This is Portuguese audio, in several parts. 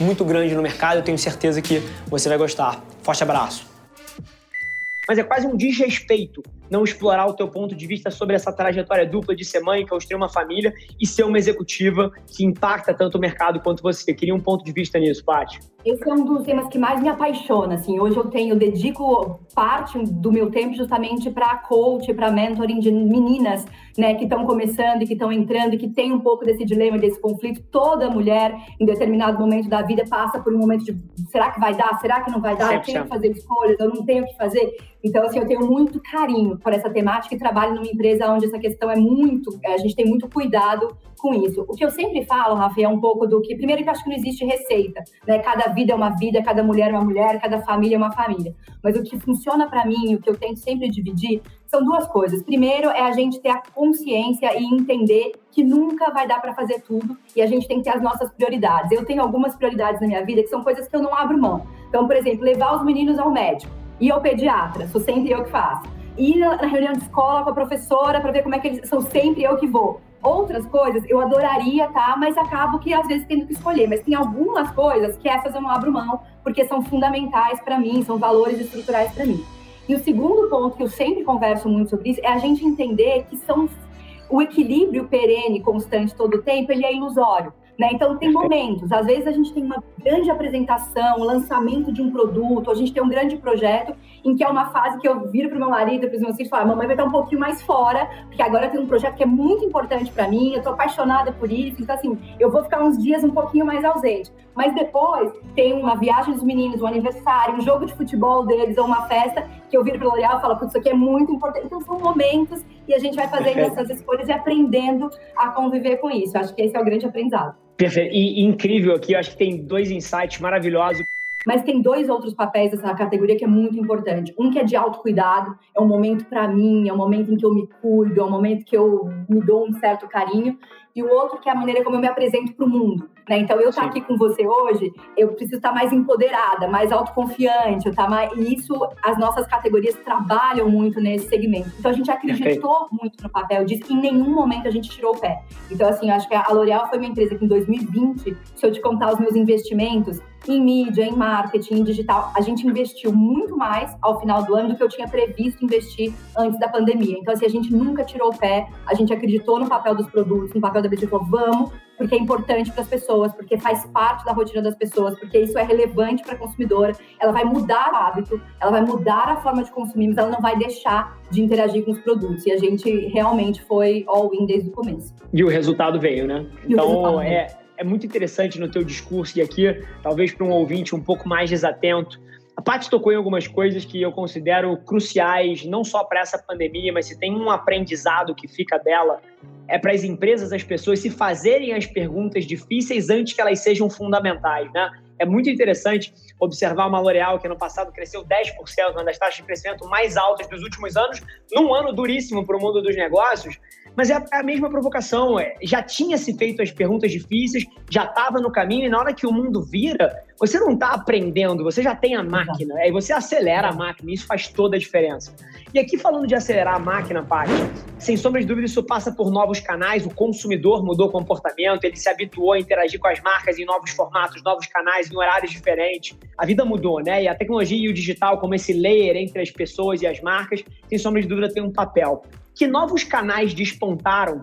muito grande no mercado. Eu tenho certeza que você vai gostar. Forte abraço. Mas é quase um desrespeito não explorar o teu ponto de vista sobre essa trajetória dupla de ser mãe, construir uma família e ser uma executiva que impacta tanto o mercado quanto você. Queria um ponto de vista nisso, Paty. Esse é um dos temas que mais me apaixona, assim. Hoje eu tenho, eu dedico parte do meu tempo justamente para coach, para mentoring de meninas, né, que estão começando e que estão entrando e que tem um pouco desse dilema, desse conflito. Toda mulher, em determinado momento da vida, passa por um momento de será que vai dar? Será que não vai dar? Eu tenho que fazer escolhas, eu não tenho que fazer. Então, assim, eu tenho muito carinho por essa temática e trabalho numa empresa onde essa questão é muito, a gente tem muito cuidado com isso. O que eu sempre falo, Rafa, é um pouco do que, primeiro que eu acho que não existe receita, né? Cada vida é uma vida, cada mulher é uma mulher, cada família é uma família. Mas o que funciona para mim, o que eu tento sempre dividir, são duas coisas. Primeiro é a gente ter a consciência e entender que nunca vai dar para fazer tudo e a gente tem que ter as nossas prioridades. Eu tenho algumas prioridades na minha vida que são coisas que eu não abro mão. Então, por exemplo, levar os meninos ao médico e ao pediatra, sou sempre eu que faço. Ir na reunião de escola com a professora para ver como é que eles são sempre eu que vou. Outras coisas eu adoraria, tá? Mas acabo que às vezes tendo que escolher. Mas tem algumas coisas que essas eu não abro mão, porque são fundamentais para mim, são valores estruturais para mim. E o segundo ponto que eu sempre converso muito sobre isso é a gente entender que são o equilíbrio perene, constante todo o tempo, ele é ilusório. Né? Então, tem momentos. Às vezes, a gente tem uma grande apresentação, lançamento de um produto, a gente tem um grande projeto, em que é uma fase que eu viro para o meu marido, para os meus filhos e falo: mamãe vai estar um pouquinho mais fora, porque agora tem um projeto que é muito importante para mim, eu estou apaixonada por isso. Então, assim, eu vou ficar uns dias um pouquinho mais ausente. Mas depois tem uma viagem dos meninos, um aniversário, um jogo de futebol deles ou uma festa, que eu viro para o L'Oréal e falo: putz, isso aqui é muito importante. Então, são momentos e a gente vai fazendo essas escolhas e aprendendo a conviver com isso. Acho que esse é o grande aprendizado. Perfeito. E, incrível aqui, acho que tem dois insights maravilhosos. Mas tem dois outros papéis dessa categoria que é muito importante. Um que é de autocuidado, é um momento para mim, é um momento em que eu me cuido, é um momento que eu me dou um certo carinho e o outro que é a maneira como eu me apresento para o mundo. Né? Então, eu estar tá aqui com você hoje, eu preciso estar tá mais empoderada, mais autoconfiante, eu tá mais... e isso, as nossas categorias trabalham muito nesse segmento. Então, a gente acreditou muito no papel disso e em nenhum momento a gente tirou o pé. Então, assim, acho que a L'Oréal foi uma empresa que em 2020, se eu te contar os meus investimentos, em mídia, em marketing, em digital. A gente investiu muito mais ao final do ano do que eu tinha previsto investir antes da pandemia. Então, assim, a gente nunca tirou o pé, a gente acreditou no papel dos produtos, no papel da BC, falou, vamos, porque é importante para as pessoas, porque faz parte da rotina das pessoas, porque isso é relevante para a consumidora, ela vai mudar o hábito, ela vai mudar a forma de consumir, mas ela não vai deixar de interagir com os produtos. E a gente realmente foi all-in desde o começo. E o resultado veio, né? E então, é, é muito interessante no teu discurso e aqui, talvez para um ouvinte um pouco mais desatento, a Paty tocou em algumas coisas que eu considero cruciais, não só para essa pandemia, mas se tem um aprendizado que fica dela, é para as empresas, as pessoas se fazerem as perguntas difíceis antes que elas sejam fundamentais, né? É muito interessante observar uma L'Oréal que no passado cresceu 10%, uma das taxas de crescimento mais altas dos últimos anos, num ano duríssimo para o mundo dos negócios, mas é a mesma provocação. É, já tinha se feito as perguntas difíceis, já estava no caminho, e na hora que o mundo vira, você não está aprendendo, você já tem a máquina. Aí você acelera a máquina, isso faz toda a diferença. E aqui falando de acelerar a máquina, Paty, sem sombra de dúvida, isso passa por novos canais, o consumidor mudou o comportamento, ele se habituou a interagir com as marcas em novos formatos, novos canais, em horários diferentes. A vida mudou, né? E a tecnologia e o digital, como esse layer entre as pessoas e as marcas, sem sombra de dúvida, tem um papel que novos canais despontaram,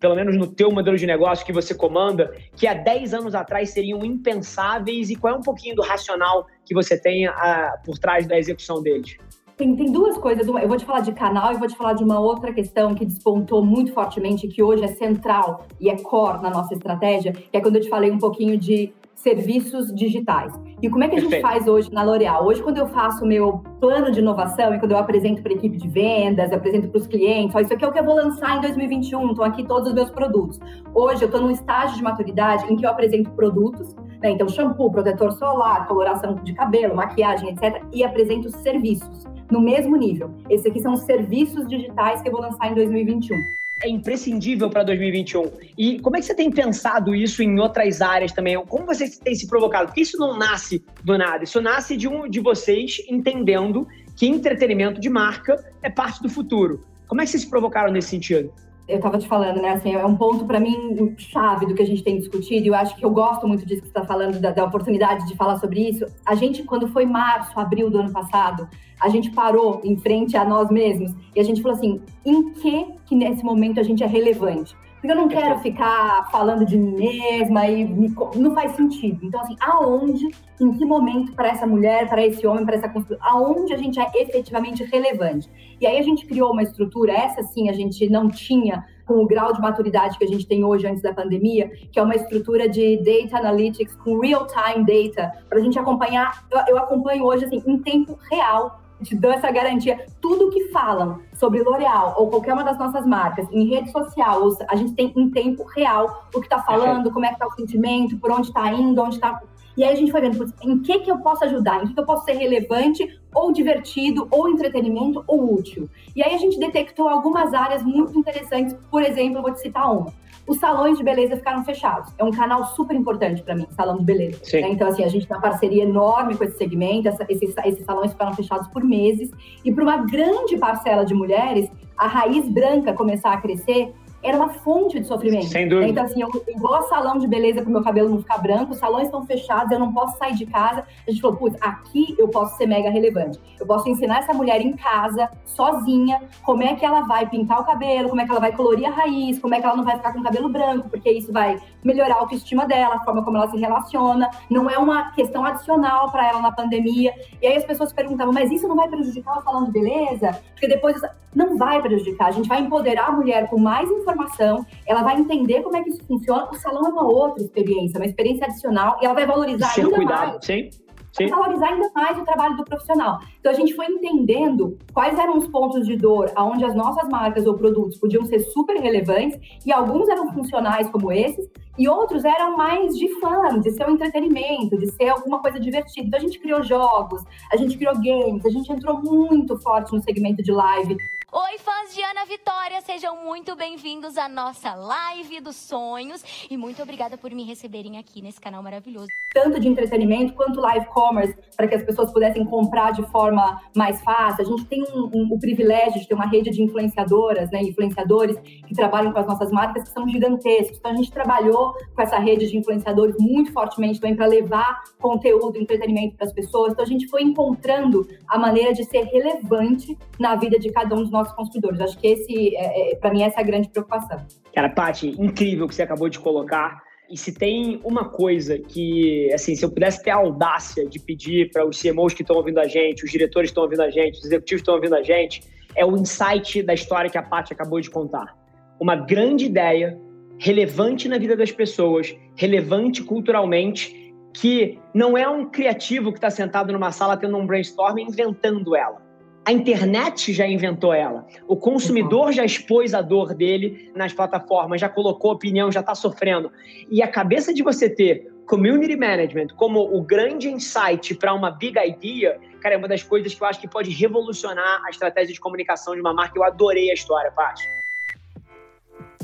pelo menos no teu modelo de negócio que você comanda, que há 10 anos atrás seriam impensáveis e qual é um pouquinho do racional que você tem ah, por trás da execução deles? Tem, tem, duas coisas. Eu vou te falar de canal e vou te falar de uma outra questão que despontou muito fortemente, que hoje é central e é core na nossa estratégia, que é quando eu te falei um pouquinho de serviços digitais. E como é que a gente faz hoje na L'Oréal? Hoje, quando eu faço o meu plano de inovação e quando eu apresento para a equipe de vendas, eu apresento para os clientes, ó, isso aqui é o que eu vou lançar em 2021, estão aqui todos os meus produtos. Hoje, eu estou num estágio de maturidade em que eu apresento produtos, né? então shampoo, protetor solar, coloração de cabelo, maquiagem, etc., e apresento serviços no mesmo nível. Esses aqui são os serviços digitais que eu vou lançar em 2021 é imprescindível para 2021. E como é que você tem pensado isso em outras áreas também? Como você tem se provocado? Porque isso não nasce do nada, isso nasce de um de vocês entendendo que entretenimento de marca é parte do futuro. Como é que vocês se provocaram nesse sentido? Eu estava te falando, né? Assim, é um ponto para mim chave do que a gente tem discutido. E eu acho que eu gosto muito disso que você está falando, da, da, oportunidade de falar sobre isso. A gente, quando foi março, abril do ano passado, a gente parou em frente a nós mesmos e a gente falou assim: em que que nesse momento a gente é relevante? Porque eu não quero ficar falando de mim mesma e me, não faz sentido. Então, assim, aonde, em que momento para essa mulher, para esse homem, para essa construção, aonde a gente é efetivamente relevante? E aí a gente criou uma estrutura, essa sim a gente não tinha com o grau de maturidade que a gente tem hoje antes da pandemia, que é uma estrutura de data analytics com real-time data, para a gente acompanhar. Eu, eu acompanho hoje assim, em tempo real te dou essa garantia. Tudo que falam sobre L'Oréal ou qualquer uma das nossas marcas em rede social, a gente tem em tempo real o que está falando, como é que está o sentimento, por onde está indo, onde está. E aí a gente foi vendo em que, que eu posso ajudar, em que, que eu posso ser relevante, ou divertido, ou entretenimento, ou útil. E aí a gente detectou algumas áreas muito interessantes. Por exemplo, eu vou te citar uma os salões de beleza ficaram fechados. É um canal super importante para mim, salão de beleza. Né? Então, assim, a gente tem uma parceria enorme com esse segmento, essa, esses, esses salões ficaram fechados por meses. E para uma grande parcela de mulheres, a raiz branca começar a crescer era uma fonte de sofrimento. Sem dúvida. Então, assim, eu, ao salão de beleza para o meu cabelo não ficar branco, os salões estão fechados, eu não posso sair de casa. A gente falou, putz, aqui eu posso ser mega relevante. Eu posso ensinar essa mulher em casa, sozinha, como é que ela vai pintar o cabelo, como é que ela vai colorir a raiz, como é que ela não vai ficar com o cabelo branco, porque isso vai melhorar a autoestima dela, a forma como ela se relaciona. Não é uma questão adicional para ela na pandemia. E aí as pessoas perguntavam, mas isso não vai prejudicar o salão de beleza? Porque depois não vai prejudicar. A gente vai empoderar a mulher com mais informação, ela vai entender como é que isso funciona. O salão é uma outra experiência, uma experiência adicional, e ela vai valorizar Ser ainda cuidado, mais. Sim. Sim. valorizar ainda mais o trabalho do profissional. Então a gente foi entendendo quais eram os pontos de dor aonde as nossas marcas ou produtos podiam ser super relevantes e alguns eram funcionais como esses e outros eram mais de fã, de ser um entretenimento, de ser alguma coisa divertida. Então a gente criou jogos, a gente criou games, a gente entrou muito forte no segmento de live. Oi, fãs de Ana Vitória, sejam muito bem-vindos à nossa live dos sonhos e muito obrigada por me receberem aqui nesse canal maravilhoso. Tanto de entretenimento quanto live commerce, para que as pessoas pudessem comprar de forma mais fácil. A gente tem um, um, o privilégio de ter uma rede de influenciadoras, né, influenciadores que trabalham com as nossas marcas que são gigantescos. Então a gente trabalhou com essa rede de influenciadores muito fortemente também para levar conteúdo, entretenimento para as pessoas. Então a gente foi encontrando a maneira de ser relevante na vida de cada um dos nossos consumidores. Acho que esse, é, é para mim, essa é a grande preocupação. Cara, Paty, incrível que você acabou de colocar. E se tem uma coisa que, assim, se eu pudesse ter a audácia de pedir para os CMOs que estão ouvindo a gente, os diretores estão ouvindo a gente, os executivos estão ouvindo a gente, é o insight da história que a Paty acabou de contar. Uma grande ideia, relevante na vida das pessoas, relevante culturalmente, que não é um criativo que está sentado numa sala tendo um brainstorm inventando ela a internet já inventou ela. O consumidor já expôs a dor dele nas plataformas, já colocou opinião, já está sofrendo. E a cabeça de você ter community management como o grande insight para uma big idea, cara, é uma das coisas que eu acho que pode revolucionar a estratégia de comunicação de uma marca. Eu adorei a história, Paty.